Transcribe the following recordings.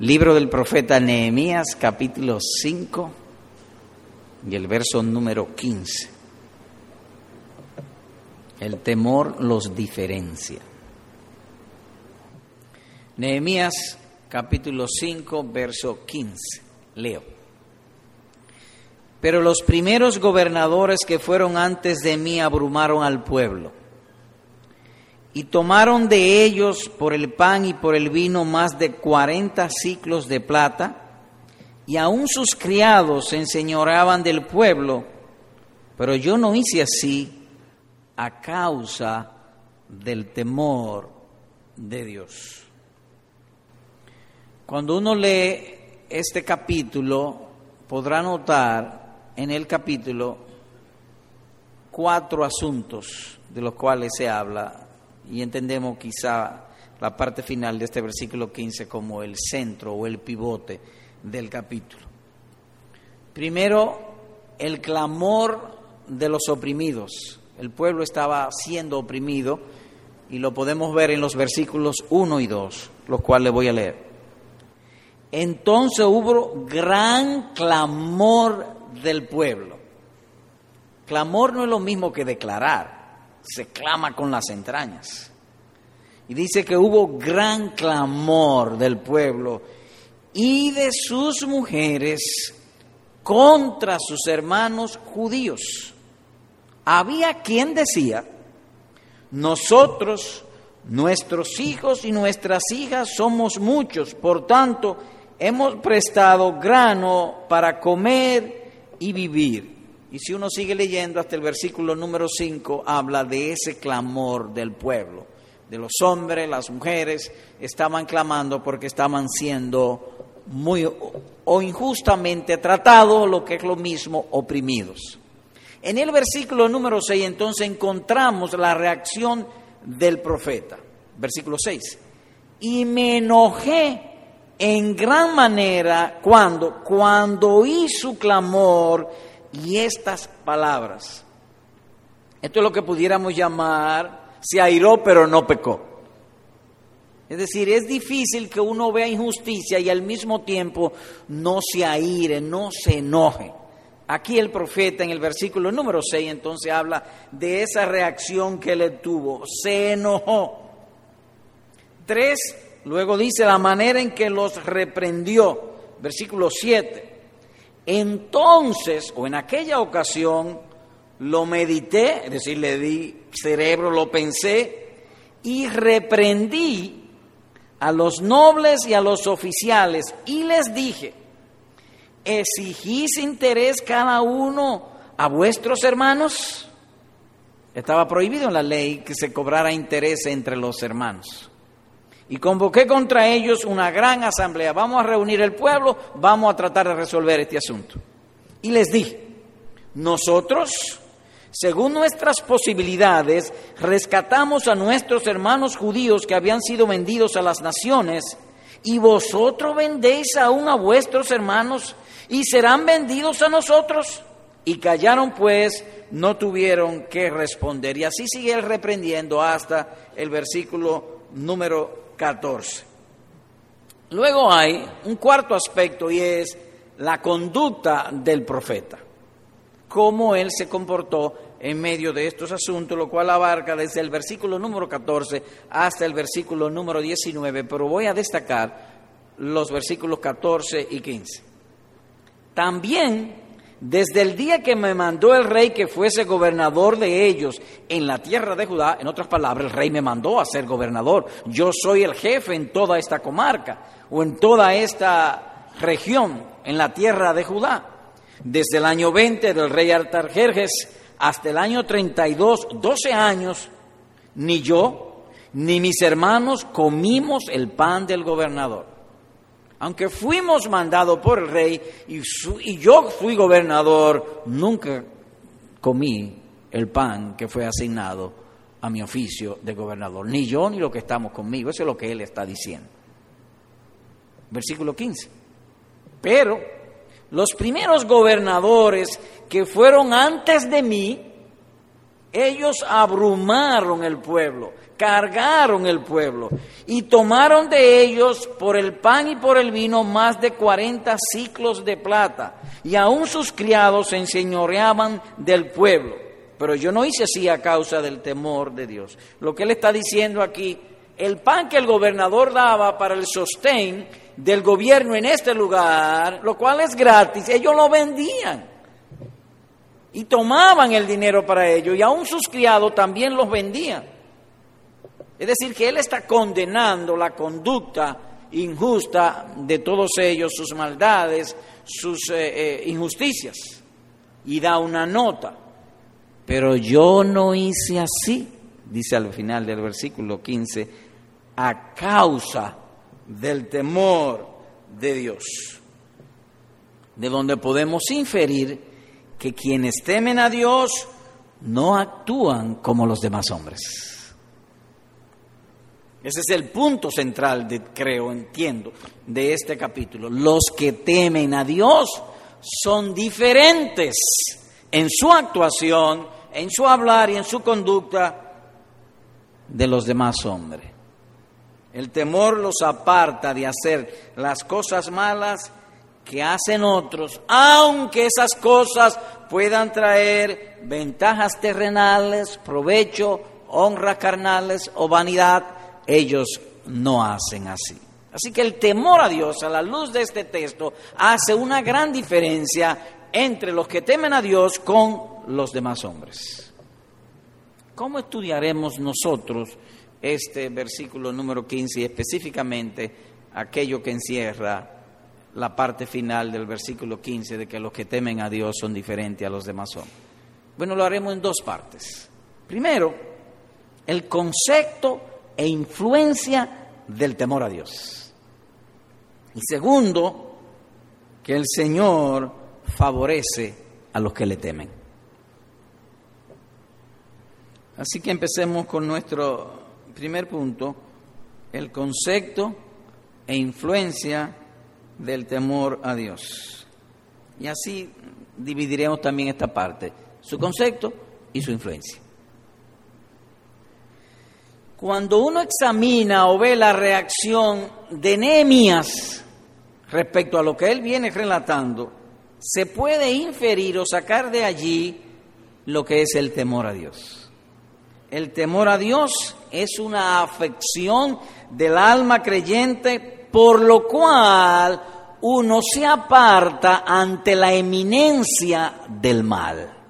Libro del profeta Nehemías, capítulo 5 y el verso número 15. El temor los diferencia. Nehemías, capítulo 5, verso 15. Leo. Pero los primeros gobernadores que fueron antes de mí abrumaron al pueblo y tomaron de ellos por el pan y por el vino más de cuarenta ciclos de plata, y aun sus criados se enseñoreaban del pueblo, pero yo no hice así a causa del temor de Dios. Cuando uno lee este capítulo, podrá notar en el capítulo cuatro asuntos de los cuales se habla y entendemos quizá la parte final de este versículo 15 como el centro o el pivote del capítulo. Primero, el clamor de los oprimidos. El pueblo estaba siendo oprimido y lo podemos ver en los versículos 1 y 2, los cuales voy a leer. Entonces hubo gran clamor del pueblo. Clamor no es lo mismo que declarar se clama con las entrañas. Y dice que hubo gran clamor del pueblo y de sus mujeres contra sus hermanos judíos. Había quien decía, nosotros, nuestros hijos y nuestras hijas somos muchos, por tanto, hemos prestado grano para comer y vivir. Y si uno sigue leyendo hasta el versículo número 5, habla de ese clamor del pueblo, de los hombres, las mujeres, estaban clamando porque estaban siendo muy o injustamente tratados, lo que es lo mismo, oprimidos. En el versículo número 6 entonces encontramos la reacción del profeta. Versículo 6. Y me enojé en gran manera cuando, cuando oí su clamor y estas palabras. Esto es lo que pudiéramos llamar, se airó pero no pecó. Es decir, es difícil que uno vea injusticia y al mismo tiempo no se aire, no se enoje. Aquí el profeta en el versículo número 6 entonces habla de esa reacción que le tuvo, se enojó. Tres, luego dice la manera en que los reprendió, versículo 7. Entonces, o en aquella ocasión, lo medité, es decir, le di cerebro, lo pensé, y reprendí a los nobles y a los oficiales, y les dije, ¿exigís interés cada uno a vuestros hermanos? Estaba prohibido en la ley que se cobrara interés entre los hermanos y convoqué contra ellos una gran asamblea. Vamos a reunir el pueblo, vamos a tratar de resolver este asunto. Y les dije, nosotros, según nuestras posibilidades, rescatamos a nuestros hermanos judíos que habían sido vendidos a las naciones, y vosotros vendéis aún a vuestros hermanos y serán vendidos a nosotros. Y callaron pues, no tuvieron que responder. Y así sigue él reprendiendo hasta el versículo número 14. Luego hay un cuarto aspecto y es la conducta del profeta, cómo él se comportó en medio de estos asuntos, lo cual abarca desde el versículo número 14 hasta el versículo número 19, pero voy a destacar los versículos 14 y 15. También desde el día que me mandó el rey que fuese gobernador de ellos en la tierra de Judá, en otras palabras, el rey me mandó a ser gobernador. Yo soy el jefe en toda esta comarca o en toda esta región, en la tierra de Judá. Desde el año 20 del rey Artajerjes hasta el año 32, 12 años, ni yo ni mis hermanos comimos el pan del gobernador aunque fuimos mandados por el rey y, yo fui gobernador, nunca comí el pan que fue asignado a mi oficio de gobernador, ni yo ni los que estamos conmigo, eso es lo que él está diciendo. Versículo 15. Pero los primeros gobernadores que fueron antes de mí, ellos abrumaron el pueblo, cargaron el pueblo y tomaron de ellos por el pan y por el vino más de cuarenta ciclos de plata, y aún sus criados se enseñoreaban del pueblo. Pero yo no hice así a causa del temor de Dios. Lo que él está diciendo aquí, el pan que el gobernador daba para el sostén del gobierno en este lugar, lo cual es gratis, ellos lo vendían y tomaban el dinero para ello y aún sus criados también los vendían. Es decir, que Él está condenando la conducta injusta de todos ellos, sus maldades, sus eh, eh, injusticias, y da una nota. Pero yo no hice así, dice al final del versículo 15, a causa del temor de Dios, de donde podemos inferir que quienes temen a Dios no actúan como los demás hombres. Ese es el punto central, de, creo, entiendo, de este capítulo. Los que temen a Dios son diferentes en su actuación, en su hablar y en su conducta de los demás hombres. El temor los aparta de hacer las cosas malas que hacen otros, aunque esas cosas puedan traer ventajas terrenales, provecho, honras carnales o vanidad ellos no hacen así. Así que el temor a Dios a la luz de este texto hace una gran diferencia entre los que temen a Dios con los demás hombres. ¿Cómo estudiaremos nosotros este versículo número 15 y específicamente aquello que encierra la parte final del versículo 15 de que los que temen a Dios son diferentes a los demás hombres? Bueno, lo haremos en dos partes. Primero, el concepto e influencia del temor a Dios. Y segundo, que el Señor favorece a los que le temen. Así que empecemos con nuestro primer punto, el concepto e influencia del temor a Dios. Y así dividiremos también esta parte, su concepto y su influencia. Cuando uno examina o ve la reacción de Nehemías respecto a lo que él viene relatando, se puede inferir o sacar de allí lo que es el temor a Dios. El temor a Dios es una afección del alma creyente por lo cual uno se aparta ante la eminencia del mal.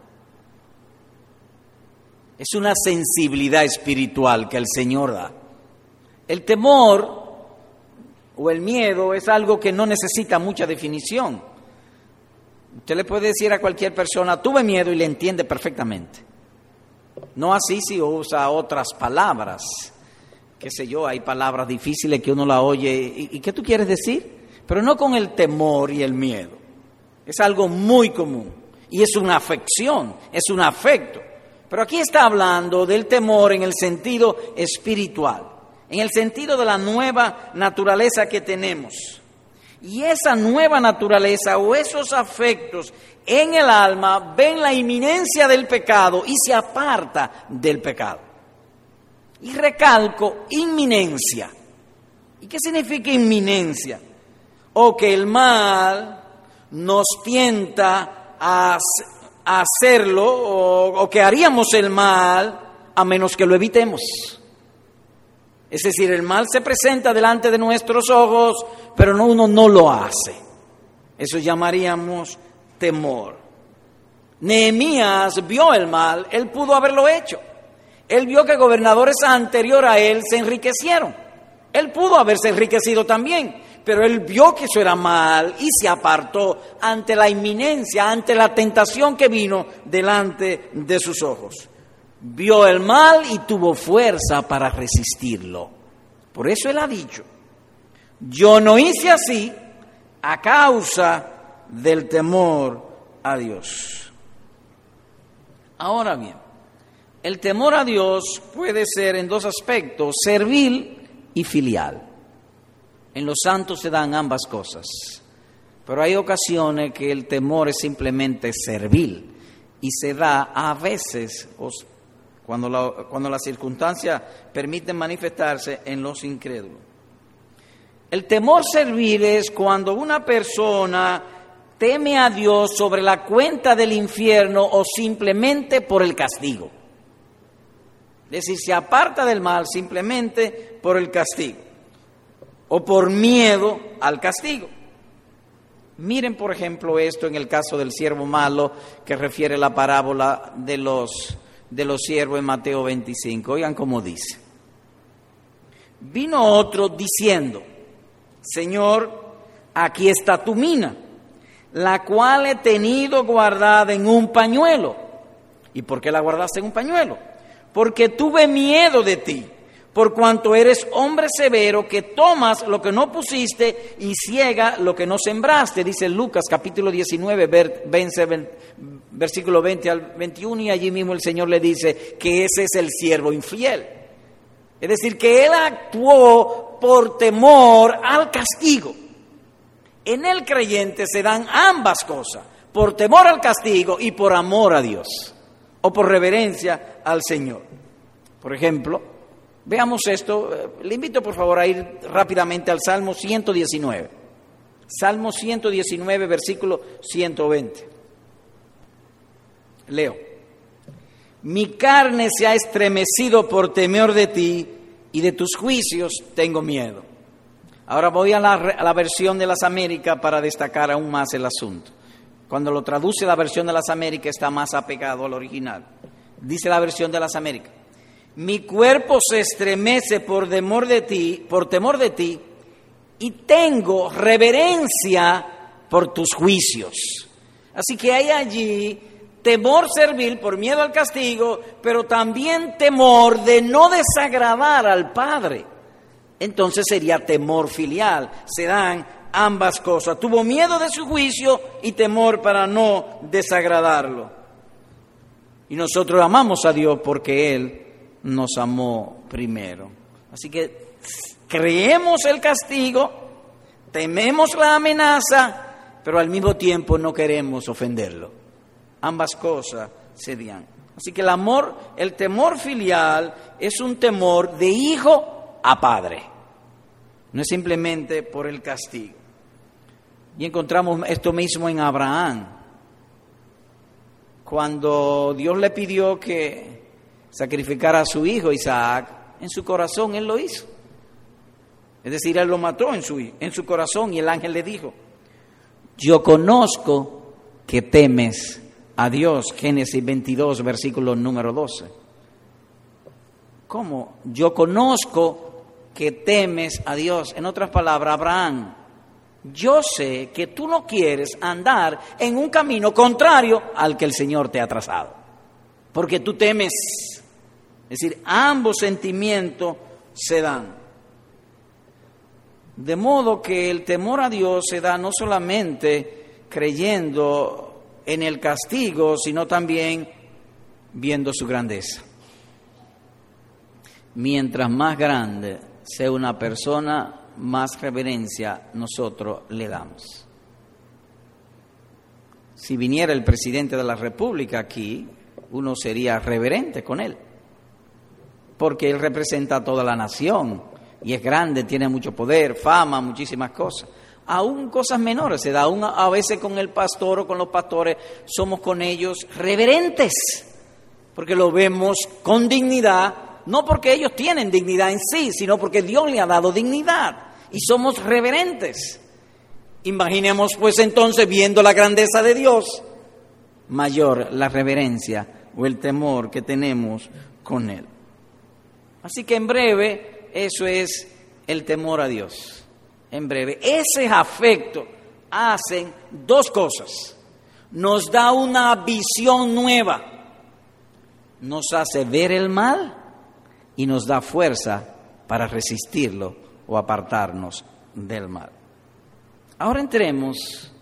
Es una sensibilidad espiritual que el Señor da. El temor o el miedo es algo que no necesita mucha definición. Usted le puede decir a cualquier persona, tuve miedo y le entiende perfectamente. No así si usa otras palabras. Qué sé yo, hay palabras difíciles que uno la oye. ¿Y, y qué tú quieres decir? Pero no con el temor y el miedo. Es algo muy común. Y es una afección, es un afecto. Pero aquí está hablando del temor en el sentido espiritual, en el sentido de la nueva naturaleza que tenemos. Y esa nueva naturaleza o esos afectos en el alma ven la inminencia del pecado y se aparta del pecado. Y recalco, inminencia. ¿Y qué significa inminencia? O que el mal nos tienta a hacerlo o, que haríamos el mal a menos que lo evitemos. Es decir, el mal se presenta delante de nuestros ojos, pero no, uno no lo hace. Eso llamaríamos temor. Nehemías vio el mal, él pudo haberlo hecho. Él vio que gobernadores anterior a él se enriquecieron. Él pudo haberse enriquecido también, pero él vio que eso era mal y se apartó ante la inminencia, ante la tentación que vino delante de sus ojos. Vio el mal y tuvo fuerza para resistirlo. Por eso él ha dicho, yo no hice así a causa del temor a Dios. Ahora bien, el temor a Dios puede ser en dos aspectos, servil y filial. En los santos se dan ambas cosas, pero hay ocasiones que el temor es simplemente servil y se da a veces cuando la, cuando las circunstancias permiten manifestarse en los incrédulos. El temor servil es cuando una persona teme a Dios sobre la cuenta del infierno o simplemente por el castigo. Es decir, se aparta del mal simplemente por el castigo o por miedo al castigo. Miren, por ejemplo, esto en el caso del siervo malo que refiere la parábola de los, de los siervos en Mateo 25. Oigan cómo dice. Vino otro diciendo, Señor, aquí está tu mina, la cual he tenido guardada en un pañuelo. ¿Y por qué la guardaste en un pañuelo? Porque tuve miedo de ti por cuanto eres hombre severo que tomas lo que no pusiste y ciega lo que no sembraste, dice Lucas capítulo 19, versículo 20 al 21, y allí mismo el Señor le dice que ese es el siervo infiel. Es decir, que él actuó por temor al castigo. En el creyente se dan ambas cosas, por temor al castigo y por amor a Dios, o por reverencia al Señor. Por ejemplo, Veamos esto. Le invito por favor a ir rápidamente al Salmo 119. Salmo 119, versículo 120. Leo. Mi carne se ha estremecido por temor de ti y de tus juicios tengo miedo. Ahora voy a la, a la versión de las Américas para destacar aún más el asunto. Cuando lo traduce la versión de las Américas está más apegado al original. Dice la versión de las Américas mi cuerpo se estremece por temor de ti, por temor de ti, y tengo reverencia por tus juicios. Así que hay allí temor servil por miedo al castigo, pero también temor de no desagradar al Padre. Entonces sería temor filial. Se dan ambas cosas. Tuvo miedo de su juicio y temor para no desagradarlo. Y nosotros amamos a Dios porque Él nos amó primero. Así que creemos el castigo, tememos la amenaza, pero al mismo tiempo no queremos ofenderlo. Ambas cosas se dan. Así que el amor, el temor filial es un temor de hijo a padre. No es simplemente por el castigo. Y encontramos esto mismo en Abraham. Cuando Dios le pidió que sacrificar a su hijo Isaac, en su corazón él lo hizo. Es decir, él lo mató en su, en su corazón y el ángel le dijo, yo conozco que temes a Dios, Génesis 22, versículo número 12. ¿Cómo? Yo conozco que temes a Dios. En otras palabras, Abraham, yo sé que tú no quieres andar en un camino contrario al que el Señor te ha trazado, porque tú temes es decir, ambos sentimientos se dan. De modo que el temor a Dios se da no solamente creyendo en el castigo, sino también viendo su grandeza. Mientras más grande sea una persona, más reverencia nosotros le damos. Si viniera el presidente de la República aquí, uno sería reverente con él porque Él representa a toda la nación y es grande, tiene mucho poder, fama, muchísimas cosas. Aún cosas menores se da, a veces con el pastor o con los pastores somos con ellos reverentes, porque lo vemos con dignidad, no porque ellos tienen dignidad en sí, sino porque Dios le ha dado dignidad y somos reverentes. Imaginemos pues entonces viendo la grandeza de Dios, mayor la reverencia o el temor que tenemos con Él. Así que en breve eso es el temor a Dios. En breve, ese afecto hacen dos cosas. Nos da una visión nueva, nos hace ver el mal y nos da fuerza para resistirlo o apartarnos del mal. Ahora entremos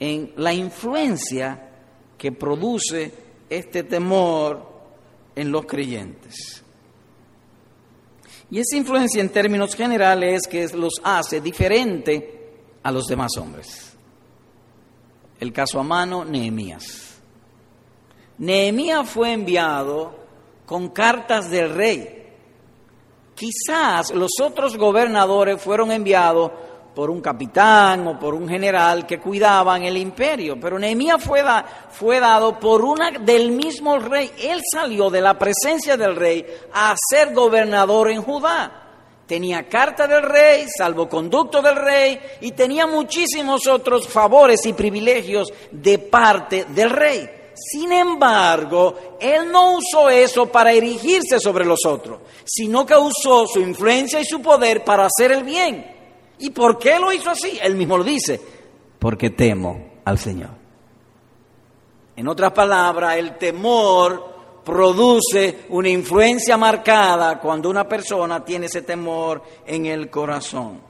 en la influencia que produce este temor en los creyentes. Y esa influencia en términos generales es que los hace diferente a los demás hombres. El caso a mano, Nehemías. Nehemías fue enviado con cartas del rey. Quizás los otros gobernadores fueron enviados por un capitán o por un general que cuidaban el imperio, pero Nehemías fue, fue dado por una del mismo rey. Él salió de la presencia del rey a ser gobernador en Judá. Tenía carta del rey, salvoconducto del rey y tenía muchísimos otros favores y privilegios de parte del rey. Sin embargo, él no usó eso para erigirse sobre los otros, sino que usó su influencia y su poder para hacer el bien. ¿Y por qué lo hizo así? Él mismo lo dice, porque temo al Señor. En otras palabras, el temor produce una influencia marcada cuando una persona tiene ese temor en el corazón.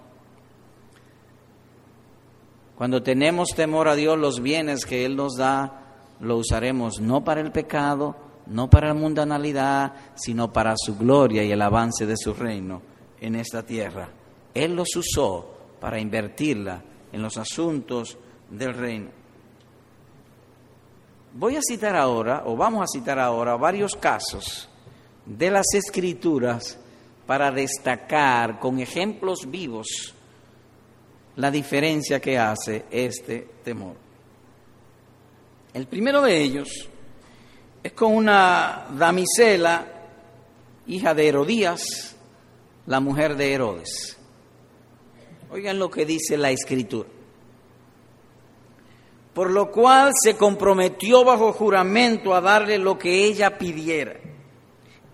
Cuando tenemos temor a Dios, los bienes que Él nos da, lo usaremos no para el pecado, no para la mundanalidad, sino para su gloria y el avance de su reino en esta tierra. Él los usó para invertirla en los asuntos del reino. Voy a citar ahora, o vamos a citar ahora, varios casos de las escrituras para destacar con ejemplos vivos la diferencia que hace este temor. El primero de ellos es con una damisela, hija de Herodías, la mujer de Herodes. Oigan lo que dice la escritura. Por lo cual se comprometió bajo juramento a darle lo que ella pidiera.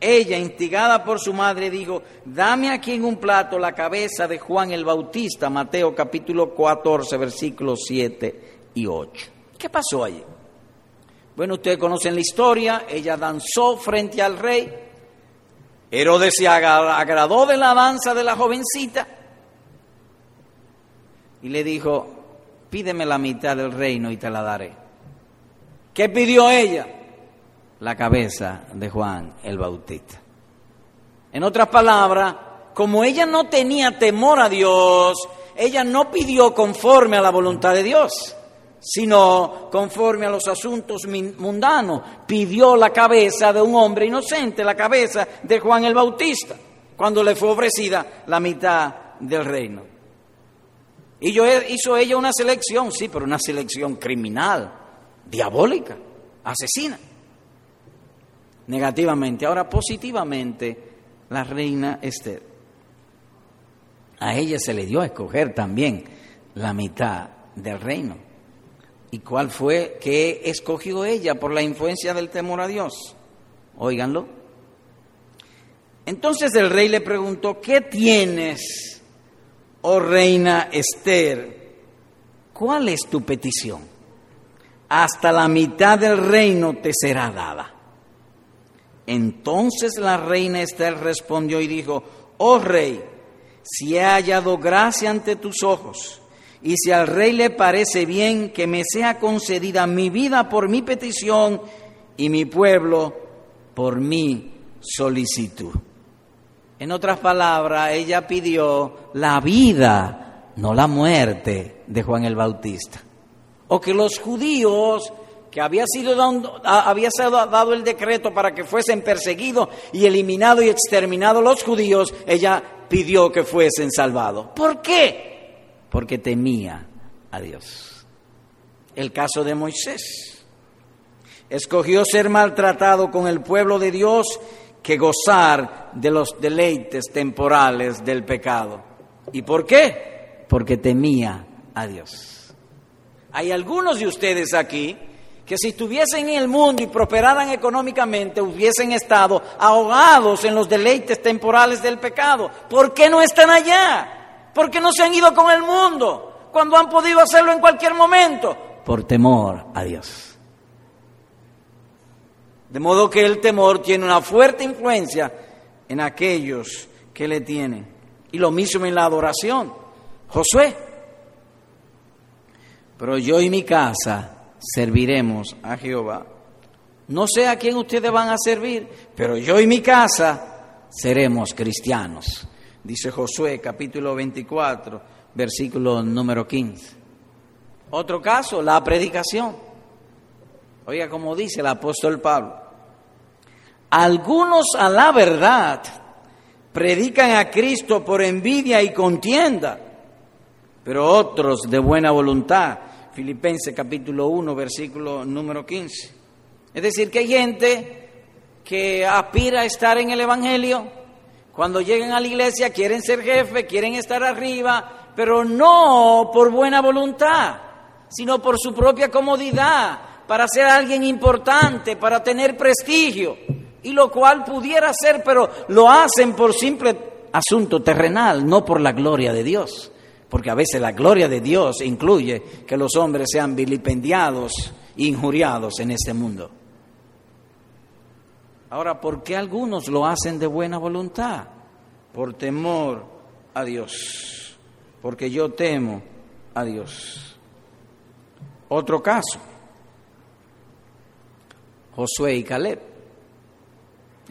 Ella, instigada por su madre, dijo, dame aquí en un plato la cabeza de Juan el Bautista, Mateo capítulo 14, versículos 7 y 8. ¿Qué pasó allí? Bueno, ustedes conocen la historia, ella danzó frente al rey, Herodes se agradó de la danza de la jovencita y le dijo, pídeme la mitad del reino y te la daré. ¿Qué pidió ella? La cabeza de Juan el Bautista. En otras palabras, como ella no tenía temor a Dios, ella no pidió conforme a la voluntad de Dios sino conforme a los asuntos mundanos. Pidió la cabeza de un hombre inocente, la cabeza de Juan el Bautista, cuando le fue ofrecida la mitad del reino. Y yo hizo ella una selección, sí, pero una selección criminal, diabólica, asesina. Negativamente. Ahora, positivamente, la reina Esther. A ella se le dio a escoger también la mitad del reino. ¿Y cuál fue que escogió ella por la influencia del temor a Dios? Óiganlo. Entonces el rey le preguntó, ¿qué tienes, oh reina Esther? ¿Cuál es tu petición? Hasta la mitad del reino te será dada. Entonces la reina Esther respondió y dijo, oh rey, si he hallado gracia ante tus ojos, y si al rey le parece bien que me sea concedida mi vida por mi petición y mi pueblo por mi solicitud. En otras palabras, ella pidió la vida, no la muerte de Juan el Bautista. O que los judíos que había sido, dado, había dado el decreto para que fuesen perseguidos y eliminados y exterminados los judíos, ella pidió que fuesen salvados. ¿Por qué? porque temía a Dios. El caso de Moisés. Escogió ser maltratado con el pueblo de Dios que gozar de los deleites temporales del pecado. ¿Y por qué? Porque temía a Dios. Hay algunos de ustedes aquí que si estuviesen en el mundo y prosperaran económicamente, hubiesen estado ahogados en los deleites temporales del pecado. ¿Por qué no están allá? porque no se han ido con el mundo cuando han podido hacerlo en cualquier momento, por temor a Dios. De modo que el temor tiene una fuerte influencia en aquellos que le tienen. Y lo mismo en la adoración. Josué. Pero yo y mi casa serviremos a Jehová. No sé a quién ustedes van a servir, pero yo y mi casa seremos cristianos dice Josué capítulo 24, versículo número 15. Otro caso, la predicación. Oiga, como dice el apóstol Pablo, Algunos a la verdad predican a Cristo por envidia y contienda, pero otros de buena voluntad. Filipenses capítulo 1, versículo número 15. Es decir, que hay gente que aspira a estar en el Evangelio, cuando llegan a la iglesia quieren ser jefe, quieren estar arriba, pero no por buena voluntad, sino por su propia comodidad, para ser alguien importante, para tener prestigio, y lo cual pudiera ser, pero lo hacen por simple asunto terrenal, no por la gloria de Dios, porque a veces la gloria de Dios incluye que los hombres sean vilipendiados, injuriados en este mundo. Ahora, ¿por qué algunos lo hacen de buena voluntad? Por temor a Dios, porque yo temo a Dios. Otro caso, Josué y Caleb.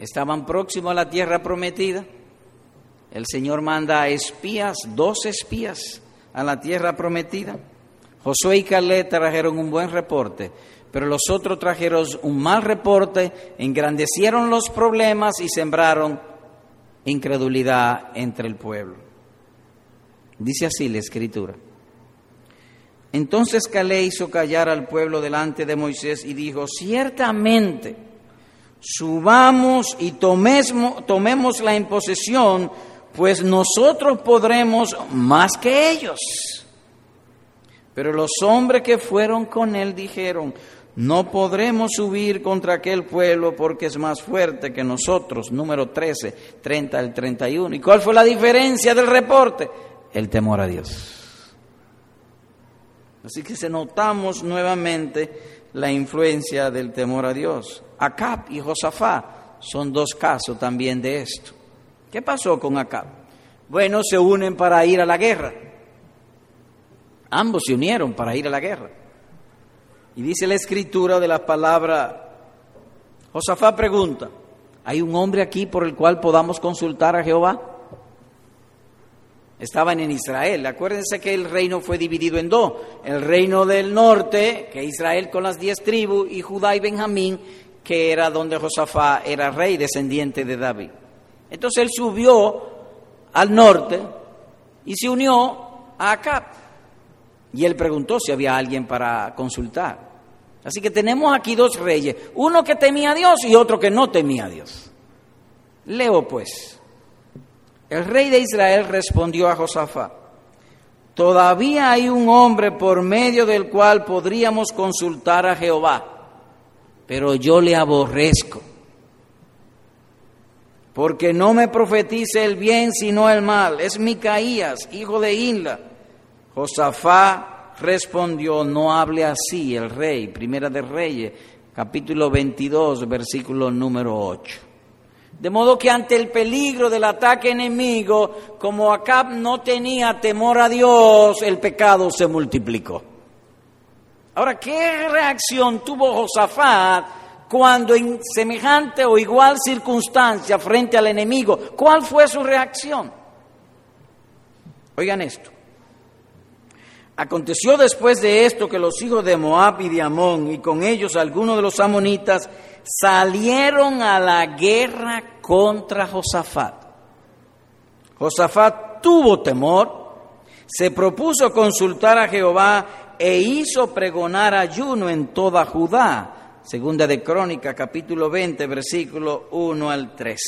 Estaban próximos a la tierra prometida. El Señor manda espías, dos espías, a la tierra prometida. Josué y Caleb trajeron un buen reporte, pero los otros trajeron un mal reporte, engrandecieron los problemas y sembraron incredulidad entre el pueblo. Dice así la escritura. Entonces Calé hizo callar al pueblo delante de Moisés y dijo, ciertamente, subamos y tomemos, la imposición, pues nosotros podremos más que ellos. Pero los hombres que fueron con él dijeron, no podremos subir contra aquel pueblo porque es más fuerte que nosotros. Número 13, 30 al 31. ¿Y cuál fue la diferencia del reporte? El temor a Dios. Así que se notamos nuevamente la influencia del temor a Dios. Acab y Josafá son dos casos también de esto. ¿Qué pasó con Acab? Bueno, se unen para ir a la guerra. Ambos se unieron para ir a la guerra. Y dice la escritura de la palabra, Josafá pregunta, ¿hay un hombre aquí por el cual podamos consultar a Jehová? Estaban en Israel. Acuérdense que el reino fue dividido en dos. El reino del norte, que Israel con las diez tribus, y Judá y Benjamín, que era donde Josafá era rey, descendiente de David. Entonces él subió al norte y se unió a Acab. Y él preguntó si había alguien para consultar. Así que tenemos aquí dos reyes, uno que temía a Dios y otro que no temía a Dios. Leo pues. El rey de Israel respondió a Josafat, todavía hay un hombre por medio del cual podríamos consultar a Jehová, pero yo le aborrezco, porque no me profetice el bien sino el mal. Es Micaías, hijo de Inla. Josafá respondió, no hable así el rey, primera de Reyes, capítulo 22, versículo número 8. De modo que ante el peligro del ataque enemigo, como Acab no tenía temor a Dios, el pecado se multiplicó. Ahora, ¿qué reacción tuvo Josafat cuando en semejante o igual circunstancia frente al enemigo? ¿Cuál fue su reacción? Oigan esto. Aconteció después de esto que los hijos de Moab y de Amón, y con ellos algunos de los amonitas, salieron a la guerra contra Josafat. Josafat tuvo temor, se propuso consultar a Jehová e hizo pregonar ayuno en toda Judá. Segunda de Crónica, capítulo 20, versículo 1 al 3.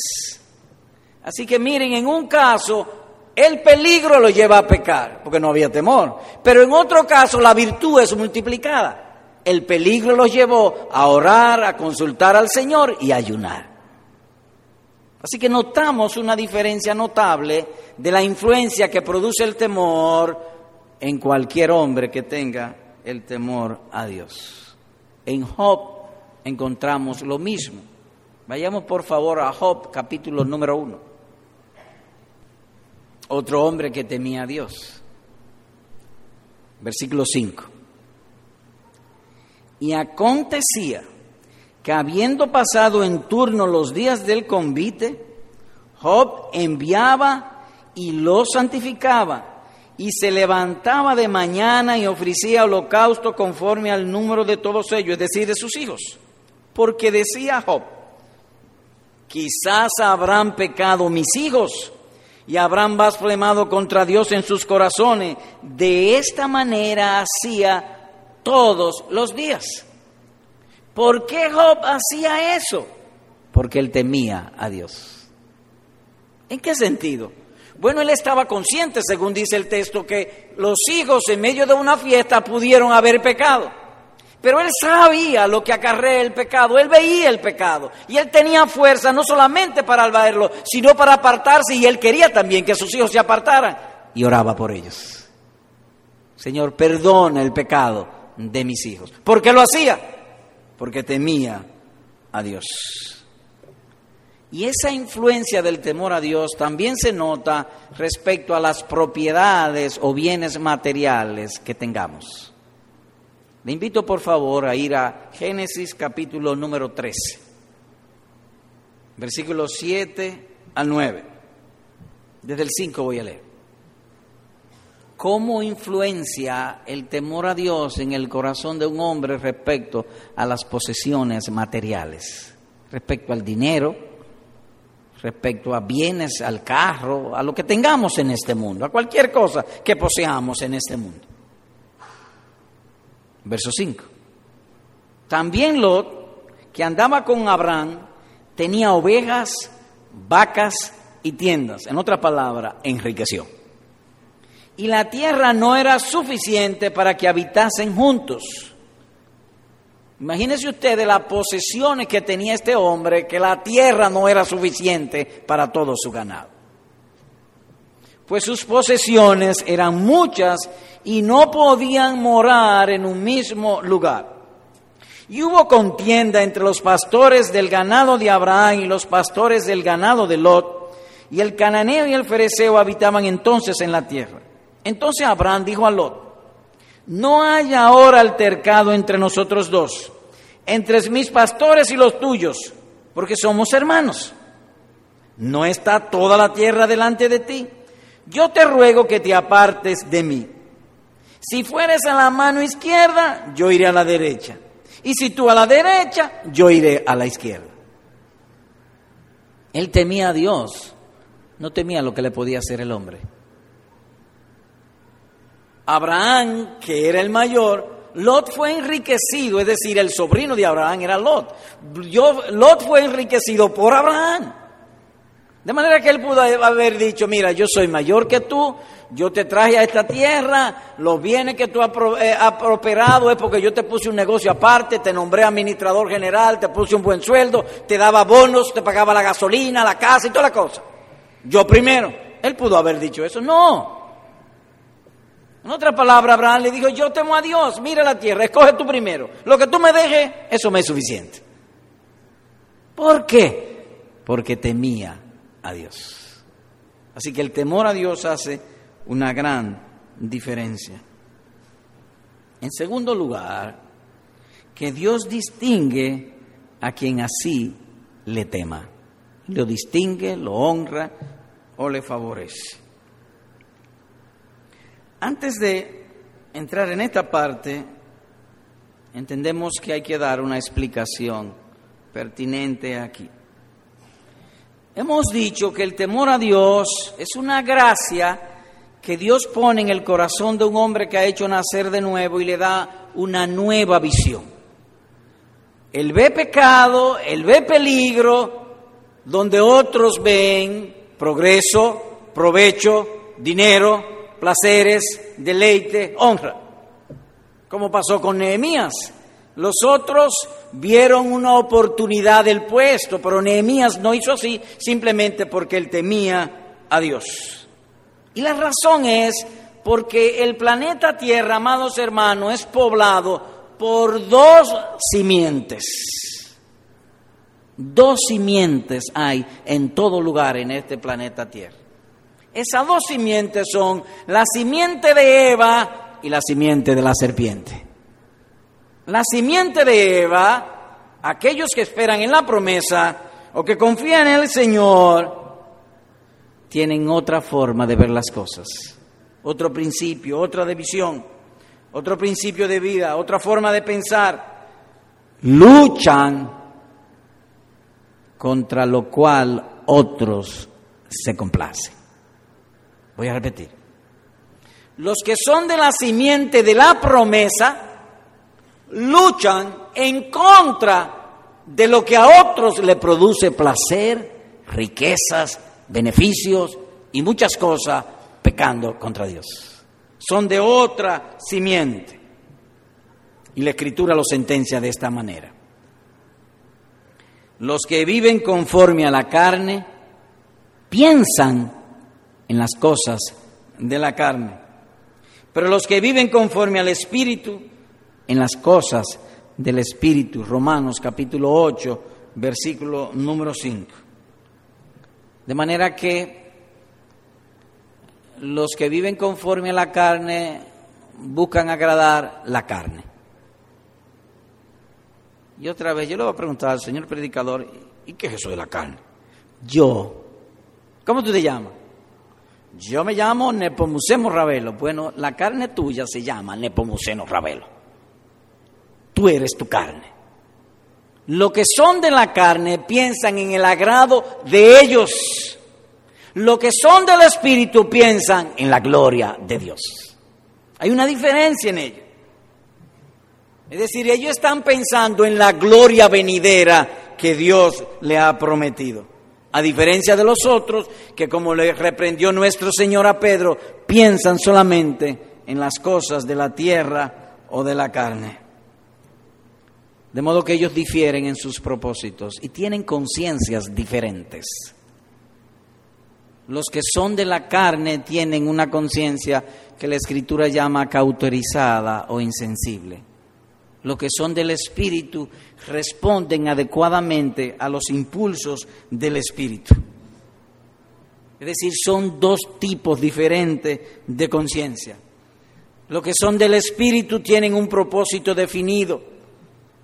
Así que miren, en un caso el peligro lo lleva a pecar, porque no había temor. Pero en otro caso la virtud es multiplicada. El peligro los llevó a orar, a consultar al Señor y a ayunar. Así que notamos una diferencia notable de la influencia que produce el temor en cualquier hombre que tenga el temor a Dios. En Job encontramos lo mismo. Vayamos por favor a Job capítulo número uno otro hombre que temía a Dios. Versículo 5. Y acontecía que habiendo pasado en turno los días del convite, Job enviaba y lo santificaba y se levantaba de mañana y ofrecía holocausto conforme al número de todos ellos, es decir, de sus hijos. Porque decía Job, quizás habrán pecado mis hijos y habrán blasfemado contra Dios en sus corazones. De esta manera hacía todos los días. ¿Por qué Job hacía eso? Porque él temía a Dios. ¿En qué sentido? Bueno, él estaba consciente, según dice el texto, que los hijos en medio de una fiesta pudieron haber pecado. Pero él sabía lo que acarrea el pecado, él veía el pecado y él tenía fuerza no solamente para verlo, sino para apartarse y él quería también que sus hijos se apartaran y oraba por ellos. Señor, perdona el pecado de mis hijos. ¿Por qué lo hacía? Porque temía a Dios. Y esa influencia del temor a Dios también se nota respecto a las propiedades o bienes materiales que tengamos. Le invito por favor a ir a Génesis capítulo número 13, versículos 7 al 9. Desde el 5 voy a leer. ¿Cómo influencia el temor a Dios en el corazón de un hombre respecto a las posesiones materiales? Respecto al dinero, respecto a bienes, al carro, a lo que tengamos en este mundo, a cualquier cosa que poseamos en este mundo. Verso 5. También Lot, que andaba con Abraham, tenía ovejas, vacas y tiendas. En otra palabra, enriqueció. Y la tierra no era suficiente para que habitasen juntos. Imagínense ustedes las posesiones que tenía este hombre, que la tierra no era suficiente para todo su ganado. Pues sus posesiones eran muchas y no podían morar en un mismo lugar. Y hubo contienda entre los pastores del ganado de Abraham y los pastores del ganado de Lot, y el cananeo y el fereceo habitaban entonces en la tierra. Entonces Abraham dijo a Lot, no hay ahora altercado entre nosotros dos, entre mis pastores y los tuyos, porque somos hermanos. ¿No está toda la tierra delante de ti? Yo te ruego que te apartes de mí. Si fueres a la mano izquierda, yo iré a la derecha. Y si tú a la derecha, yo iré a la izquierda. Él temía a Dios, no temía lo que le podía hacer el hombre. Abraham, que era el mayor, Lot fue enriquecido, es decir, el sobrino de Abraham era Lot. Lot fue enriquecido por Abraham. De manera que él pudo haber dicho, mira, yo soy mayor que tú, yo te traje a esta tierra, los bienes que tú has eh, prosperado es porque yo te puse un negocio aparte, te nombré administrador general, te puse un buen sueldo, te daba bonos, te pagaba la gasolina, la casa y toda la cosa. Yo primero. Él pudo haber dicho eso. No. En otra palabra, Abraham le dijo, yo temo a Dios, mira la tierra, escoge tú primero. Lo que tú me dejes, eso me es suficiente. ¿Por qué? Porque temía a Dios. Así que el temor a Dios hace una gran diferencia. En segundo lugar, que Dios distingue a quien así le tema. Lo distingue, lo honra o le favorece. Antes de entrar en esta parte, entendemos que hay que dar una explicación pertinente aquí. Hemos dicho que el temor a Dios es una gracia que Dios pone en el corazón de un hombre que ha hecho nacer de nuevo y le da una nueva visión. Él ve pecado, él ve peligro, donde otros ven progreso, provecho, dinero, placeres, deleite, honra. Como pasó con Nehemías. Los otros vieron una oportunidad del puesto, pero Nehemías no hizo así simplemente porque él temía a Dios. Y la razón es porque el planeta Tierra, amados hermanos, es poblado por dos simientes. Dos simientes hay en todo lugar en este planeta Tierra. Esas dos simientes son la simiente de Eva y la simiente de la serpiente. La simiente de Eva, aquellos que esperan en la promesa o que confían en el Señor, tienen otra forma de ver las cosas, otro principio, otra división, otro principio de vida, otra forma de pensar. Luchan contra lo cual otros se complacen. Voy a repetir. Los que son de la simiente de la promesa luchan en contra de lo que a otros le produce placer, riquezas, beneficios y muchas cosas pecando contra Dios. Son de otra simiente. Y la escritura lo sentencia de esta manera. Los que viven conforme a la carne piensan en las cosas de la carne, pero los que viven conforme al Espíritu en las cosas del Espíritu. Romanos capítulo 8, versículo número 5. De manera que los que viven conforme a la carne buscan agradar la carne. Y otra vez yo le voy a preguntar al señor predicador, ¿y qué es eso de la carne? Yo. ¿Cómo tú te llamas? Yo me llamo Nepomuceno Ravelo. Bueno, la carne tuya se llama Nepomuceno Ravelo tú eres tu carne. Lo que son de la carne piensan en el agrado de ellos. Lo que son del Espíritu piensan en la gloria de Dios. Hay una diferencia en ello. Es decir, ellos están pensando en la gloria venidera que Dios le ha prometido. A diferencia de los otros, que como le reprendió nuestro Señor a Pedro, piensan solamente en las cosas de la tierra o de la carne. De modo que ellos difieren en sus propósitos y tienen conciencias diferentes. Los que son de la carne tienen una conciencia que la escritura llama cauterizada o insensible. Los que son del espíritu responden adecuadamente a los impulsos del espíritu. Es decir, son dos tipos diferentes de conciencia. Los que son del espíritu tienen un propósito definido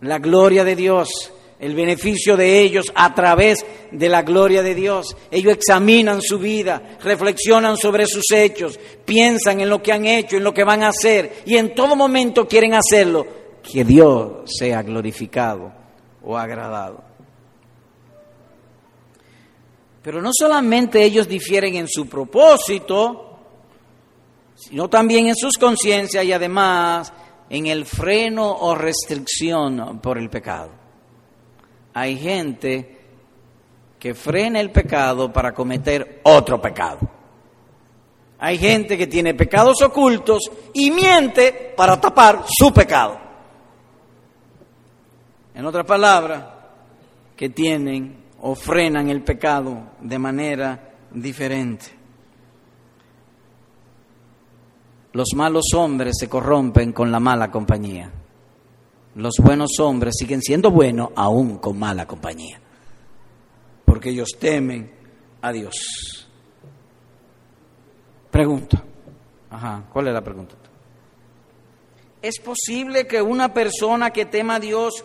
la gloria de Dios, el beneficio de ellos a través de la gloria de Dios. Ellos examinan su vida, reflexionan sobre sus hechos, piensan en lo que han hecho, en lo que van a hacer y en todo momento quieren hacerlo, que Dios sea glorificado o agradado. Pero no solamente ellos difieren en su propósito, sino también en sus conciencias y además en el freno o restricción por el pecado. Hay gente que frena el pecado para cometer otro pecado. Hay gente que tiene pecados ocultos y miente para tapar su pecado. En otras palabras, que tienen o frenan el pecado de manera diferente. Los malos hombres se corrompen con la mala compañía. Los buenos hombres siguen siendo buenos aún con mala compañía. Porque ellos temen a Dios. Pregunta. Ajá, ¿cuál es la pregunta? ¿Es posible que una persona que tema a Dios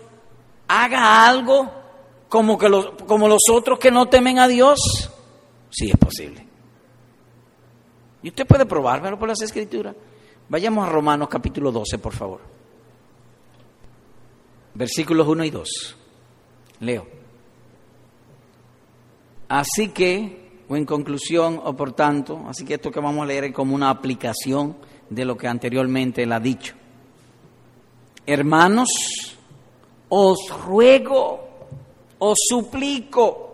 haga algo como, que los, como los otros que no temen a Dios? Sí, es posible. Y usted puede probármelo por las escrituras. Vayamos a Romanos capítulo 12, por favor. Versículos 1 y 2. Leo. Así que, o en conclusión, o por tanto, así que esto que vamos a leer es como una aplicación de lo que anteriormente él ha dicho. Hermanos, os ruego, os suplico,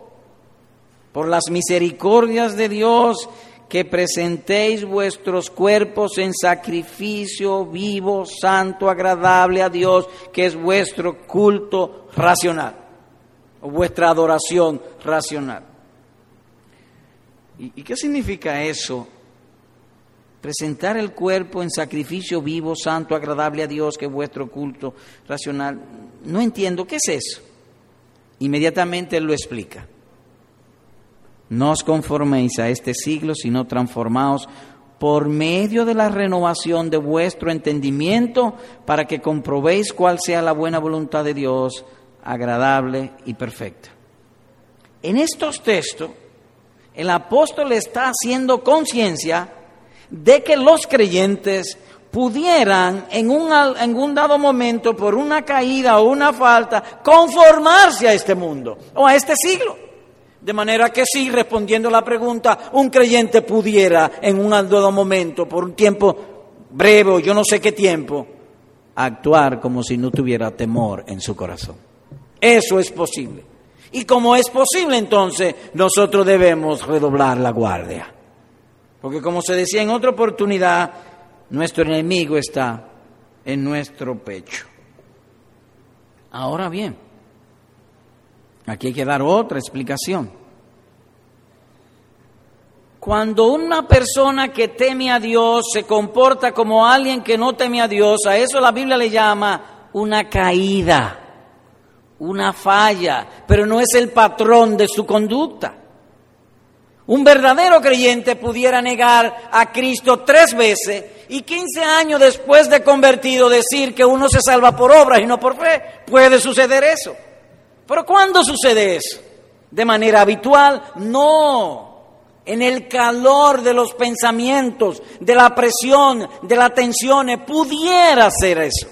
por las misericordias de Dios, que presentéis vuestros cuerpos en sacrificio vivo, santo, agradable a Dios, que es vuestro culto racional, o vuestra adoración racional. ¿Y, qué significa eso? Presentar el cuerpo en sacrificio vivo, santo, agradable a Dios, que es vuestro culto racional. No entiendo, ¿qué es eso? Inmediatamente él lo explica. No os conforméis a este siglo, sino transformaos por medio de la renovación de vuestro entendimiento, para que comprobéis cuál sea la buena voluntad de Dios, agradable y perfecta. En estos textos, el apóstol está haciendo conciencia de que los creyentes pudieran en un, en un dado momento, por una caída o una falta, conformarse a este mundo o a este siglo. De manera que sí, respondiendo a la pregunta, un creyente pudiera en un dado momento, por un tiempo breve o yo no sé qué tiempo, actuar como si no tuviera temor en su corazón. Eso es posible. Y como es posible, entonces nosotros debemos redoblar la guardia. Porque como se decía en otra oportunidad, nuestro enemigo está en nuestro pecho. Ahora bien, aquí hay que dar otra explicación. Cuando una persona que teme a Dios se comporta como alguien que no teme a Dios, a eso la Biblia le llama una caída, una falla, pero no es el patrón de su conducta. Un verdadero creyente pudiera negar a Cristo tres veces y 15 años después de convertido decir que uno se salva por obras y no por fe. Puede suceder eso. Pero ¿cuándo sucede eso? ¿De manera habitual? No. En el calor de los pensamientos, de la presión, de las tensiones, pudiera ser eso.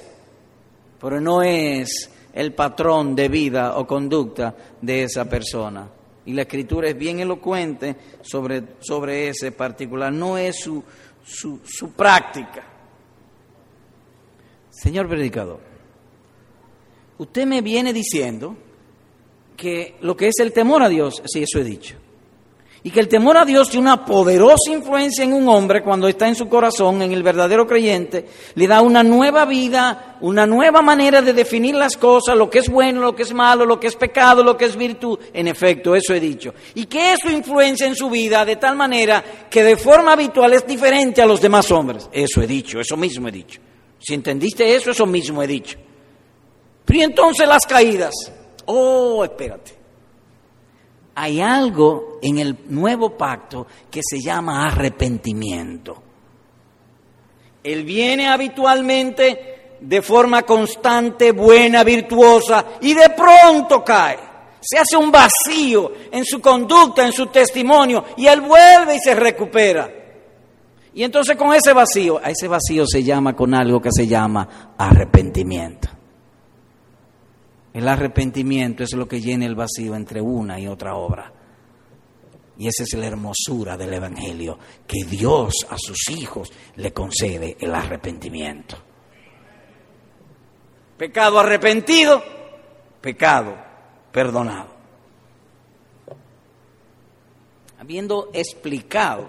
Pero no es el patrón de vida o conducta de esa persona. Y la escritura es bien elocuente sobre, sobre ese particular, no es su, su, práctica. Señor predicador, usted me viene diciendo que lo que es el temor a Dios, sí, eso he dicho, y que el temor a Dios tiene una poderosa influencia en un hombre cuando está en su corazón, en el verdadero creyente, le da una nueva vida, una nueva manera de definir las cosas, lo que es bueno, lo que es malo, lo que es pecado, lo que es virtud. En efecto, eso he dicho. Y que eso influencia en su vida de tal manera que de forma habitual es diferente a los demás hombres. Eso he dicho, eso mismo he dicho. Si entendiste eso, eso mismo he dicho. Pero entonces las caídas. Oh, espérate hay algo en el nuevo pacto que se llama arrepentimiento. Él viene habitualmente de forma constante, buena, virtuosa, y de pronto cae. Se hace un vacío en su conducta, en su testimonio, y él vuelve y se recupera. Y entonces con ese vacío, a ese vacío se llama con algo que se llama arrepentimiento. El arrepentimiento es lo que llena el vacío entre una y otra obra. Y esa es la hermosura del Evangelio, que Dios a sus hijos le concede el arrepentimiento. Pecado arrepentido, pecado perdonado. Habiendo explicado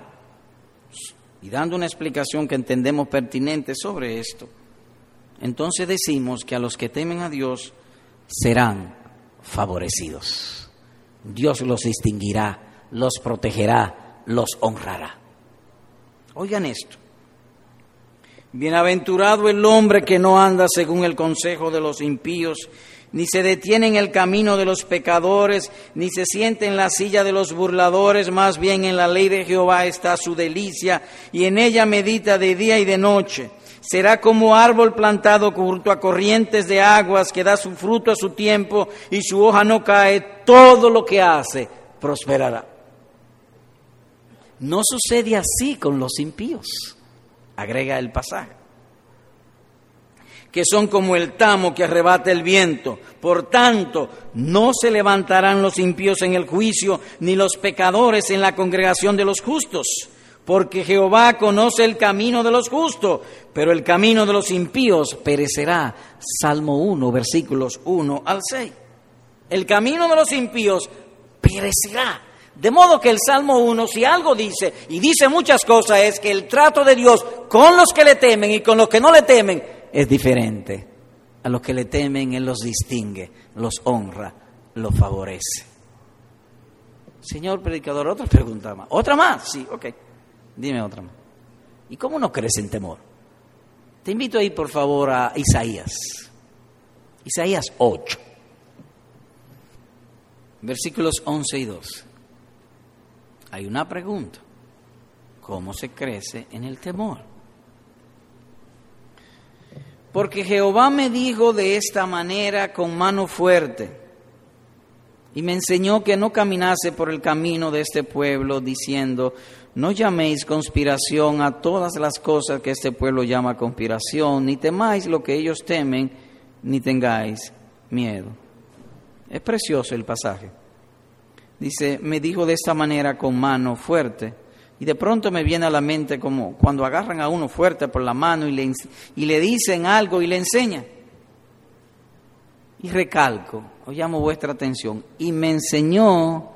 y dando una explicación que entendemos pertinente sobre esto, entonces decimos que a los que temen a Dios, serán favorecidos. Dios los distinguirá, los protegerá, los honrará. Oigan esto. Bienaventurado el hombre que no anda según el consejo de los impíos, ni se detiene en el camino de los pecadores, ni se siente en la silla de los burladores, más bien en la ley de Jehová está su delicia, y en ella medita de día y de noche será como árbol plantado junto a corrientes de aguas que da su fruto a su tiempo y su hoja no cae, todo lo que hace prosperará. No sucede así con los impíos, agrega el pasaje, que son como el tamo que arrebata el viento. Por tanto, no se levantarán los impíos en el juicio, ni los pecadores en la congregación de los justos porque Jehová conoce el camino de los justos, pero el camino de los impíos perecerá. Salmo 1, versículos 1 al 6. El camino de los impíos perecerá. De modo que el Salmo 1, si algo dice, y dice muchas cosas, es que el trato de Dios con los que le temen y con los que no le temen es diferente. A los que le temen Él los distingue, los honra, los favorece. Señor predicador, otra pregunta más. ¿Otra más? Sí, ok. Dime otra. ¿Y cómo no crees en temor? Te invito ahí, por favor, a Isaías. Isaías 8, versículos 11 y 12. Hay una pregunta. ¿Cómo se crece en el temor? Porque Jehová me dijo de esta manera con mano fuerte y me enseñó que no caminase por el camino de este pueblo diciendo, no llaméis conspiración a todas las cosas que este pueblo llama conspiración, ni temáis lo que ellos temen, ni tengáis miedo. Es precioso el pasaje. Dice, me dijo de esta manera con mano fuerte. Y de pronto me viene a la mente como cuando agarran a uno fuerte por la mano y le, y le dicen algo y le enseñan. Y recalco, os llamo vuestra atención, y me enseñó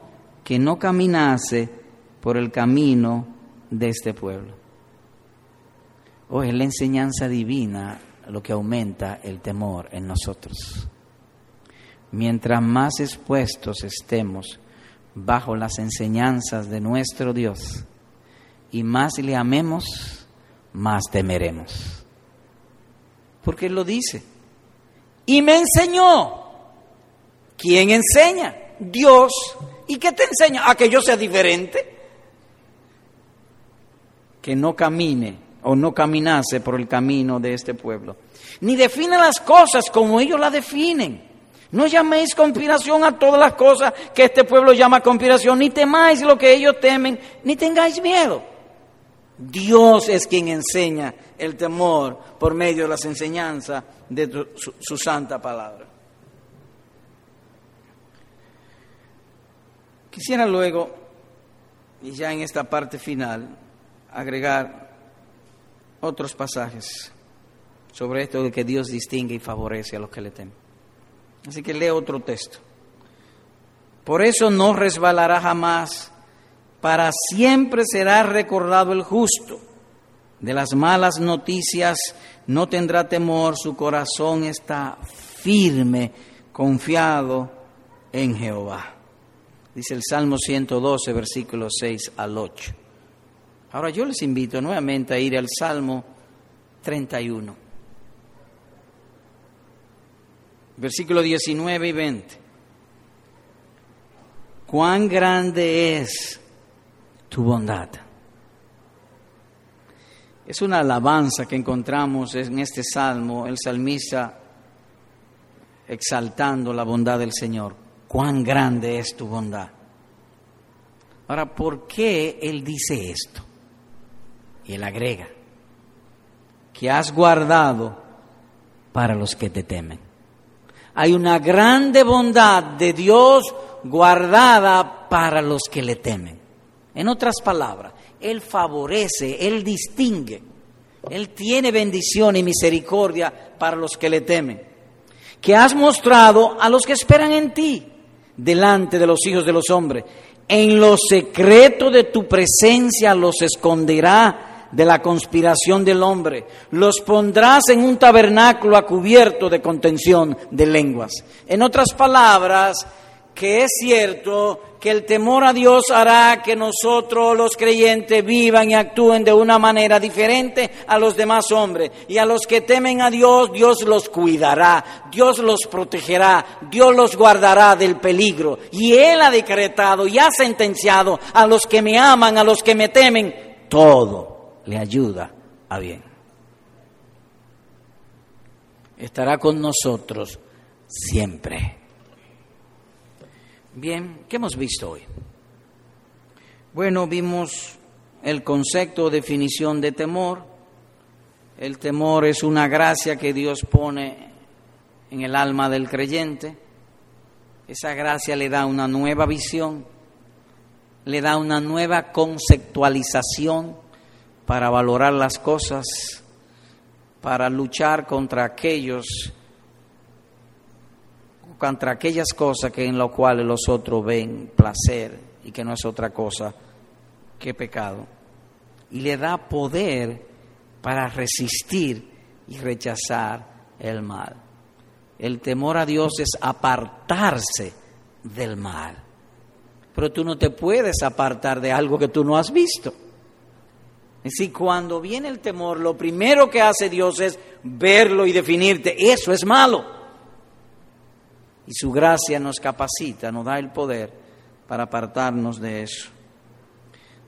que no caminase por el camino de este pueblo. O es la enseñanza divina lo que aumenta el temor en nosotros. Mientras más expuestos estemos bajo las enseñanzas de nuestro Dios y más le amemos, más temeremos. Porque Él lo dice. Y me enseñó. ¿Quién enseña? Dios. ¿Y qué te enseña? A que yo sea diferente. Que no camine o no caminase por el camino de este pueblo. Ni define las cosas como ellos las definen. No llaméis conspiración a todas las cosas que este pueblo llama conspiración, ni temáis lo que ellos temen, ni tengáis miedo. Dios es quien enseña el temor por medio de las enseñanzas de su, su santa palabra. Quisiera luego, y ya en esta parte final, agregar otros pasajes sobre esto de que Dios distingue y favorece a los que le temen. Así que leo otro texto. Por eso no resbalará jamás, para siempre será recordado el justo. De las malas noticias no tendrá temor, su corazón está firme, confiado en Jehová. Dice el Salmo 112, versículos 6 al 8. Ahora yo les invito nuevamente a ir al Salmo 31. Versículo 19 y 20. Cuán grande es tu bondad. Es una alabanza que encontramos en este salmo, el salmista exaltando la bondad del Señor. Cuán grande es tu bondad. Ahora, ¿por qué Él dice esto? Y Él agrega, que has guardado para los que te temen. Hay una grande bondad de Dios guardada para los que le temen. En otras palabras, Él favorece, Él distingue, Él tiene bendición y misericordia para los que le temen, que has mostrado a los que esperan en ti delante de los hijos de los hombres. En lo secreto de tu presencia los esconderá de la conspiración del hombre. Los pondrás en un tabernáculo a cubierto de contención de lenguas. En otras palabras, que es cierto que el temor a Dios hará que nosotros los creyentes vivan y actúen de una manera diferente a los demás hombres. Y a los que temen a Dios, Dios los cuidará, Dios los protegerá, Dios los guardará del peligro. Y Él ha decretado y ha sentenciado a los que me aman, a los que me temen, todo le ayuda a bien. Estará con nosotros siempre. Bien, ¿qué hemos visto hoy? Bueno, vimos el concepto o definición de temor. El temor es una gracia que Dios pone en el alma del creyente. Esa gracia le da una nueva visión, le da una nueva conceptualización para valorar las cosas, para luchar contra aquellos, contra aquellas cosas que en las cuales los otros ven placer y que no es otra cosa que pecado. Y le da poder para resistir y rechazar el mal. El temor a Dios es apartarse del mal. Pero tú no te puedes apartar de algo que tú no has visto. Es decir, cuando viene el temor, lo primero que hace Dios es verlo y definirte. Eso es malo. Y su gracia nos capacita, nos da el poder para apartarnos de eso.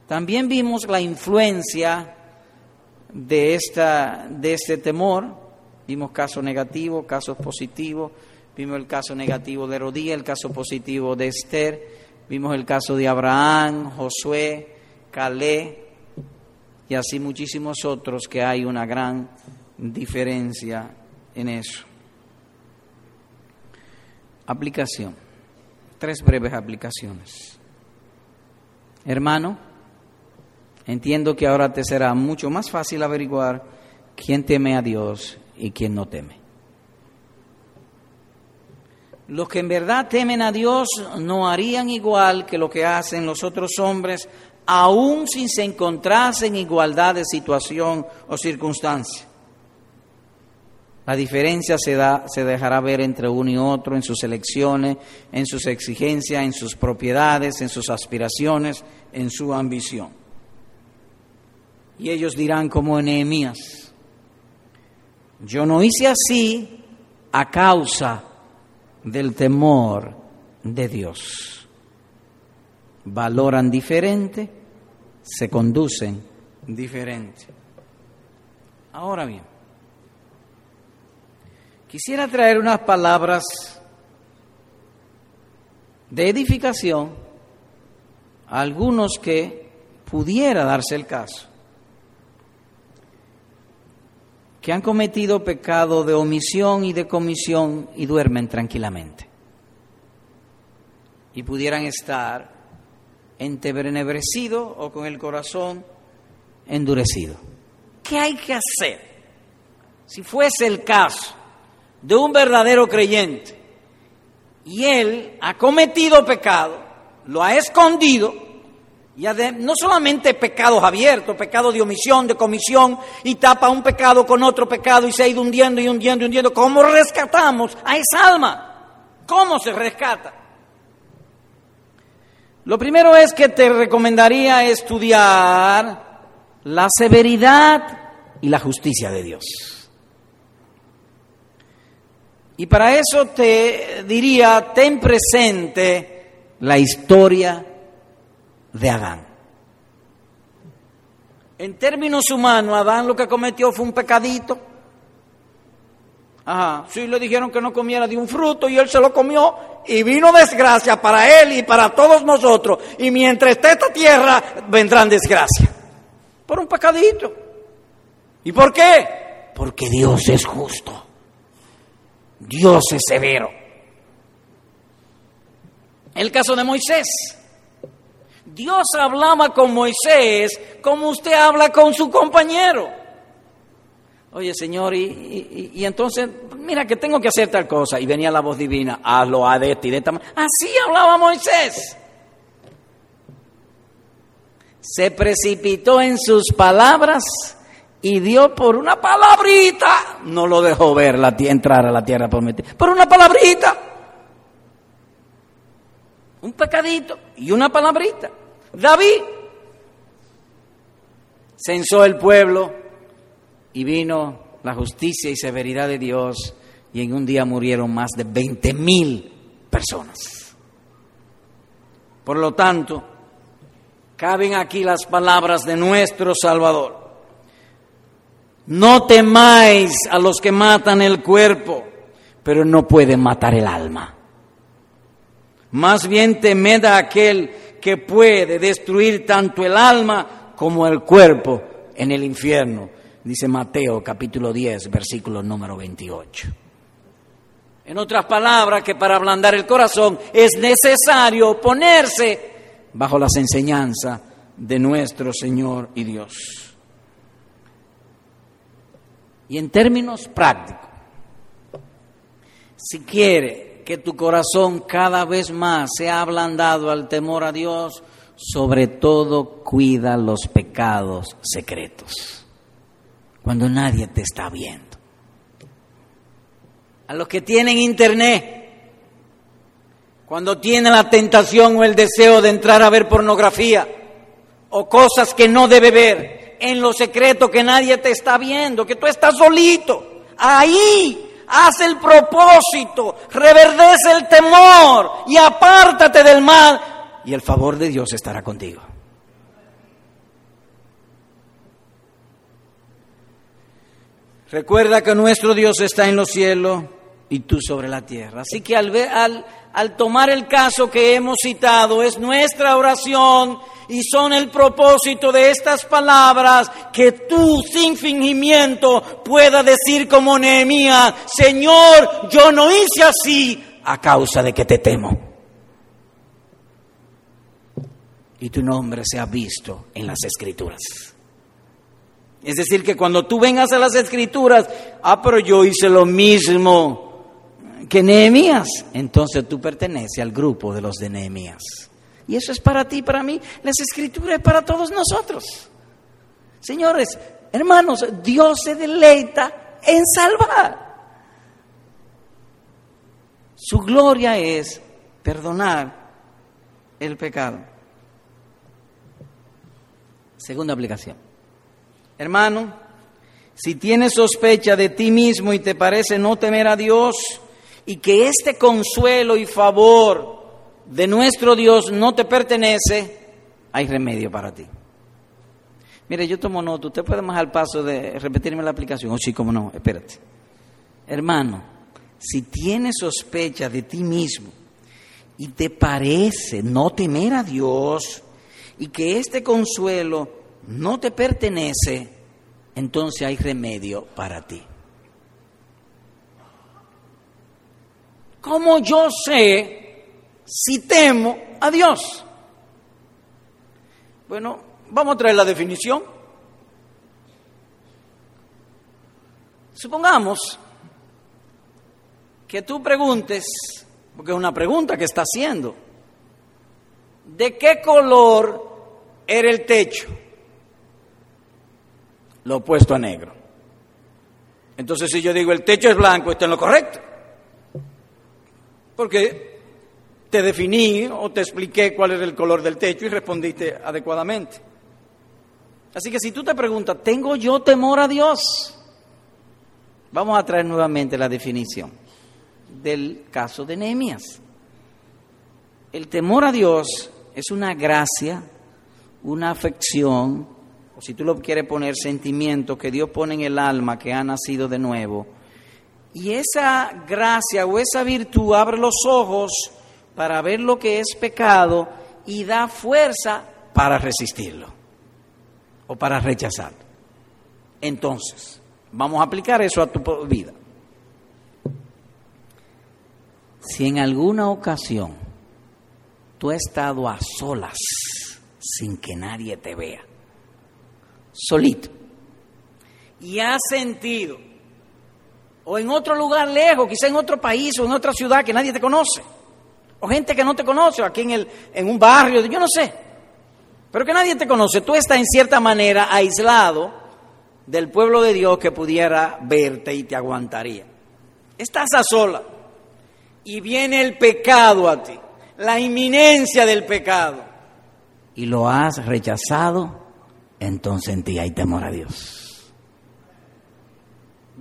También vimos la influencia de, esta, de este temor. Vimos casos negativos, casos positivos. Vimos el caso negativo de Herodías, el caso positivo de Esther. Vimos el caso de Abraham, Josué, Calé, y así muchísimos otros que hay una gran diferencia en eso. Aplicación. Tres breves aplicaciones. Hermano, entiendo que ahora te será mucho más fácil averiguar quién teme a Dios y quién no teme. Los que en verdad temen a Dios no harían igual que lo que hacen los otros hombres, aun si se encontrasen en igualdad de situación o circunstancia. La diferencia se, da, se dejará ver entre uno y otro en sus elecciones, en sus exigencias, en sus propiedades, en sus aspiraciones, en su ambición. Y ellos dirán como Nehemías, yo no hice así a causa del temor de Dios. Valoran diferente, se conducen diferente. Ahora bien, quisiera traer unas palabras de edificación a algunos que pudiera darse el caso que han cometido pecado de omisión y de comisión y duermen tranquilamente. Y pudieran estar entenebrecidos o con el corazón endurecido. ¿Qué hay que hacer? Si fuese el caso de un verdadero creyente y él ha cometido pecado, lo ha escondido, y no solamente pecados abiertos, pecados de omisión, de comisión, y tapa un pecado con otro pecado y se ha ido hundiendo y hundiendo y hundiendo. ¿Cómo rescatamos a esa alma? ¿Cómo se rescata? Lo primero es que te recomendaría estudiar la severidad y la justicia de Dios. Y para eso te diría, ten presente la historia de Adán. En términos humanos, Adán lo que cometió fue un pecadito. Ajá, sí le dijeron que no comiera de un fruto y él se lo comió y vino desgracia para él y para todos nosotros. Y mientras esté esta tierra, vendrán desgracia. Por un pecadito. ¿Y por qué? Porque Dios es justo. Dios es severo. El caso de Moisés. Dios hablaba con Moisés como usted habla con su compañero. Oye, Señor, y, entonces, mira que tengo que hacer tal cosa. Y venía la voz divina, hazlo a de este y de esta manera. Así hablaba Moisés. Se precipitó en sus palabras y dio por una palabrita, no lo dejó ver entrar a la tierra prometida, por una palabrita, un pecadito y una palabrita. David censó el pueblo y vino la justicia y severidad de Dios y en un día murieron más de 20 mil personas. Por lo tanto, caben aquí las palabras de nuestro Salvador. No temáis a los que matan el cuerpo, pero no pueden matar el alma. Más bien temed a aquel que puede destruir tanto el alma como el cuerpo en el infierno, dice Mateo capítulo 10, versículo número 28. En otras palabras, que para ablandar el corazón es necesario ponerse bajo las enseñanzas de nuestro Señor y Dios. Y en términos prácticos, si quiere que tu corazón cada vez más sea ablandado al temor a Dios, sobre todo cuida los pecados secretos, cuando nadie te está viendo. A los que tienen internet, cuando tienen la tentación o el deseo de entrar a ver pornografía o cosas que no debe ver, en lo secreto que nadie te está viendo, que tú estás solito, ahí haz el propósito, reverdece el temor y apártate del mal y el favor de Dios estará contigo. Recuerda que nuestro Dios está en los cielos y tú sobre la tierra. Así que al, al, al tomar el caso que hemos citado, es nuestra oración y son el propósito de estas palabras que tú sin fingimiento pueda decir como Nehemías, Señor, yo no hice así a causa de que te temo. y tu nombre sea visto en las escrituras. Es decir, que cuando tú vengas a las escrituras, ah, pero yo hice lo mismo que Nehemías, entonces tú perteneces al grupo de los de Nehemías. Y eso es para ti, para mí, las escrituras es para todos nosotros. Señores, hermanos, Dios se deleita en salvar. Su gloria es perdonar el pecado. Segunda aplicación. Hermano, si tienes sospecha de ti mismo y te parece no temer a Dios y que este consuelo y favor de nuestro Dios no te pertenece, hay remedio para ti. Mire, yo tomo nota, usted puede más al paso de repetirme la aplicación. Oh, sí, cómo no, espérate. Hermano, si tienes sospecha de ti mismo y te parece no temer a Dios y que este consuelo no te pertenece, entonces hay remedio para ti. ¿Cómo yo sé si temo a Dios? Bueno, vamos a traer la definición. Supongamos que tú preguntes, porque es una pregunta que está haciendo, ¿de qué color era el techo? Lo opuesto a negro. Entonces si yo digo el techo es blanco, está en lo correcto. Porque te definí o te expliqué cuál era el color del techo y respondiste adecuadamente. Así que si tú te preguntas, ¿tengo yo temor a Dios? Vamos a traer nuevamente la definición del caso de Nehemías. El temor a Dios es una gracia, una afección, o si tú lo quieres poner, sentimiento que Dios pone en el alma que ha nacido de nuevo. Y esa gracia o esa virtud abre los ojos para ver lo que es pecado y da fuerza para resistirlo o para rechazarlo. Entonces, vamos a aplicar eso a tu vida. Si en alguna ocasión tú has estado a solas sin que nadie te vea, solito, y has sentido, o en otro lugar lejos, quizá en otro país o en otra ciudad que nadie te conoce, o gente que no te conoce, o aquí en, el, en un barrio, yo no sé, pero que nadie te conoce, tú estás en cierta manera aislado del pueblo de Dios que pudiera verte y te aguantaría. Estás a sola y viene el pecado a ti, la inminencia del pecado, y lo has rechazado, entonces en ti hay temor a Dios.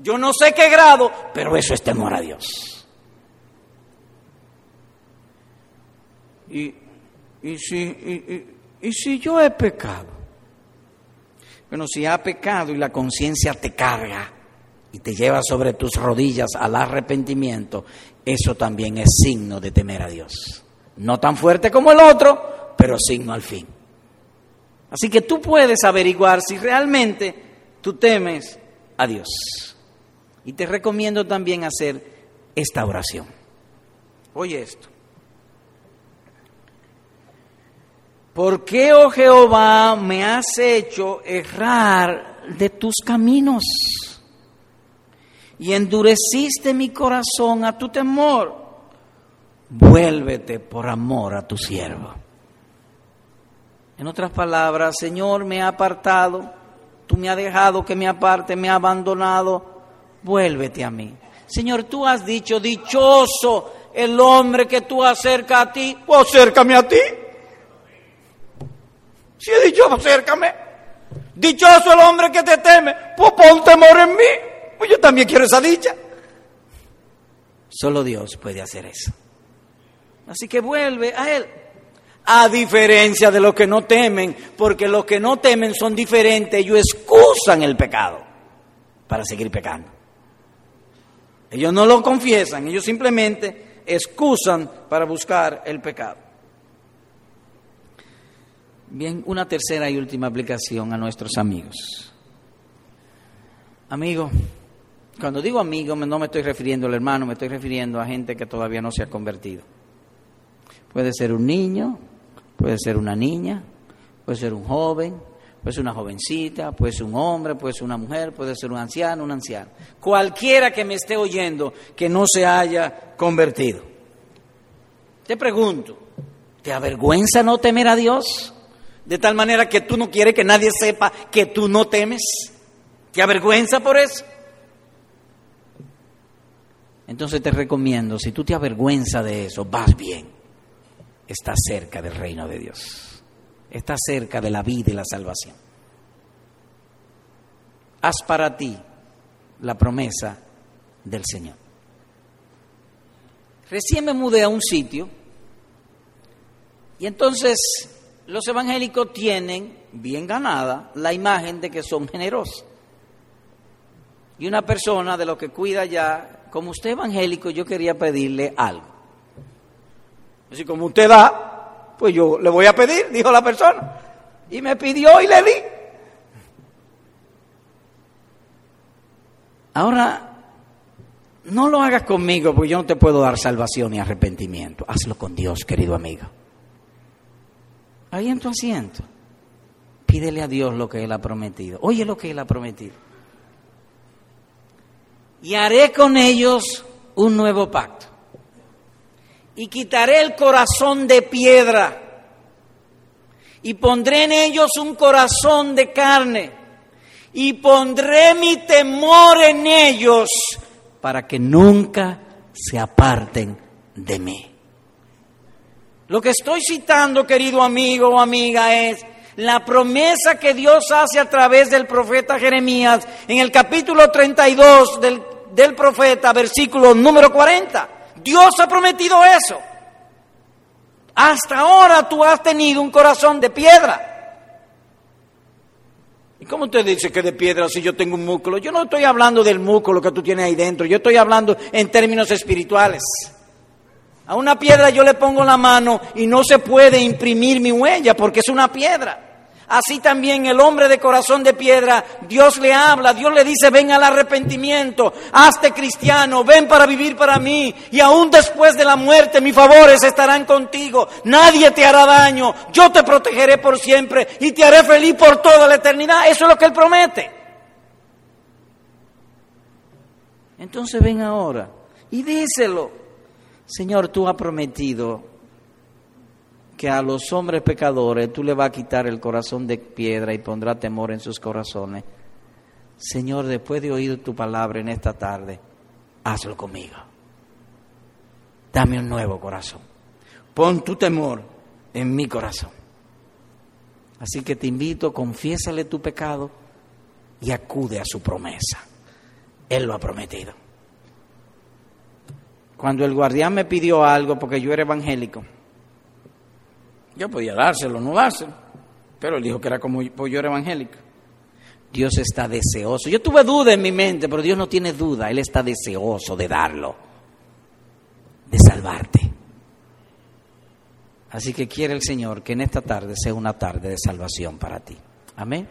Yo no sé qué grado, pero eso es temor a Dios. Y, y, si, y, y si yo he pecado, bueno, si ha pecado y la conciencia te carga y te lleva sobre tus rodillas al arrepentimiento, eso también es signo de temer a Dios. No tan fuerte como el otro, pero signo al fin. Así que tú puedes averiguar si realmente tú temes a Dios. Y te recomiendo también hacer esta oración. Oye esto. ¿Por qué, oh Jehová, me has hecho errar de tus caminos? Y endureciste mi corazón a tu temor. Vuélvete por amor a tu siervo. En otras palabras, Señor, me ha apartado, tú me has dejado que me aparte, me ha abandonado, vuélvete a mí. Señor, tú has dicho, dichoso el hombre que tú acercas a ti, o acércame a ti. Si he dicho, acércame. Dichoso el hombre que te teme, pues pon temor en mí. Pues yo también quiero esa dicha. Solo Dios puede hacer eso. Así que vuelve a Él a diferencia de los que no temen, porque los que no temen son diferentes, ellos excusan el pecado para seguir pecando. Ellos no lo confiesan, ellos simplemente excusan para buscar el pecado. Bien, una tercera y última aplicación a nuestros amigos. Amigo, cuando digo amigo no me estoy refiriendo al hermano, me estoy refiriendo a gente que todavía no se ha convertido. Puede ser un niño, Puede ser una niña, puede ser un joven, puede ser una jovencita, puede ser un hombre, puede ser una mujer, puede ser un anciano, un anciano. Cualquiera que me esté oyendo que no se haya convertido. Te pregunto, ¿te avergüenza no temer a Dios? De tal manera que tú no quieres que nadie sepa que tú no temes. ¿Te avergüenza por eso? Entonces te recomiendo, si tú te avergüenzas de eso, vas bien. Estás cerca del reino de Dios. Estás cerca de la vida y la salvación. Haz para ti la promesa del Señor. Recién me mudé a un sitio y entonces los evangélicos tienen bien ganada la imagen de que son generosos. Y una persona de lo que cuida ya, como usted evangélico, yo quería pedirle algo. Así como usted da, pues yo le voy a pedir, dijo la persona. Y me pidió y le di. Ahora, no lo hagas conmigo porque yo no te puedo dar salvación ni arrepentimiento. Hazlo con Dios, querido amigo. Ahí en tu asiento. Pídele a Dios lo que Él ha prometido. Oye lo que Él ha prometido. Y haré con ellos un nuevo pacto. Y quitaré el corazón de piedra. Y pondré en ellos un corazón de carne. Y pondré mi temor en ellos para que nunca se aparten de mí. Lo que estoy citando, querido amigo o amiga, es la promesa que Dios hace a través del profeta Jeremías en el capítulo 32 del, del profeta, versículo número 40. Dios ha prometido eso. Hasta ahora tú has tenido un corazón de piedra. ¿Y cómo usted dice que de piedra si yo tengo un músculo? Yo no estoy hablando del músculo que tú tienes ahí dentro, yo estoy hablando en términos espirituales. A una piedra yo le pongo la mano y no se puede imprimir mi huella porque es una piedra. Así también el hombre de corazón de piedra, Dios le habla, Dios le dice, ven al arrepentimiento, hazte cristiano, ven para vivir para mí, y aún después de la muerte mis favores estarán contigo, nadie te hará daño, yo te protegeré por siempre y te haré feliz por toda la eternidad. Eso es lo que Él promete. Entonces ven ahora y díselo. Señor, tú has prometido que a los hombres pecadores tú le vas a quitar el corazón de piedra y pondrá temor en sus corazones. Señor, después de oír tu palabra en esta tarde, hazlo conmigo. Dame un nuevo corazón. Pon tu temor en mi corazón. Así que te invito, confiésale tu pecado y acude a su promesa. Él lo ha prometido. Cuando el guardián me pidió algo porque yo era evangélico, yo podía dárselo, no dárselo, pero él dijo que era como era evangélico. Dios está deseoso. Yo tuve duda en mi mente, pero Dios no tiene duda, Él está deseoso de darlo, de salvarte. Así que quiere el Señor que en esta tarde sea una tarde de salvación para ti. Amén.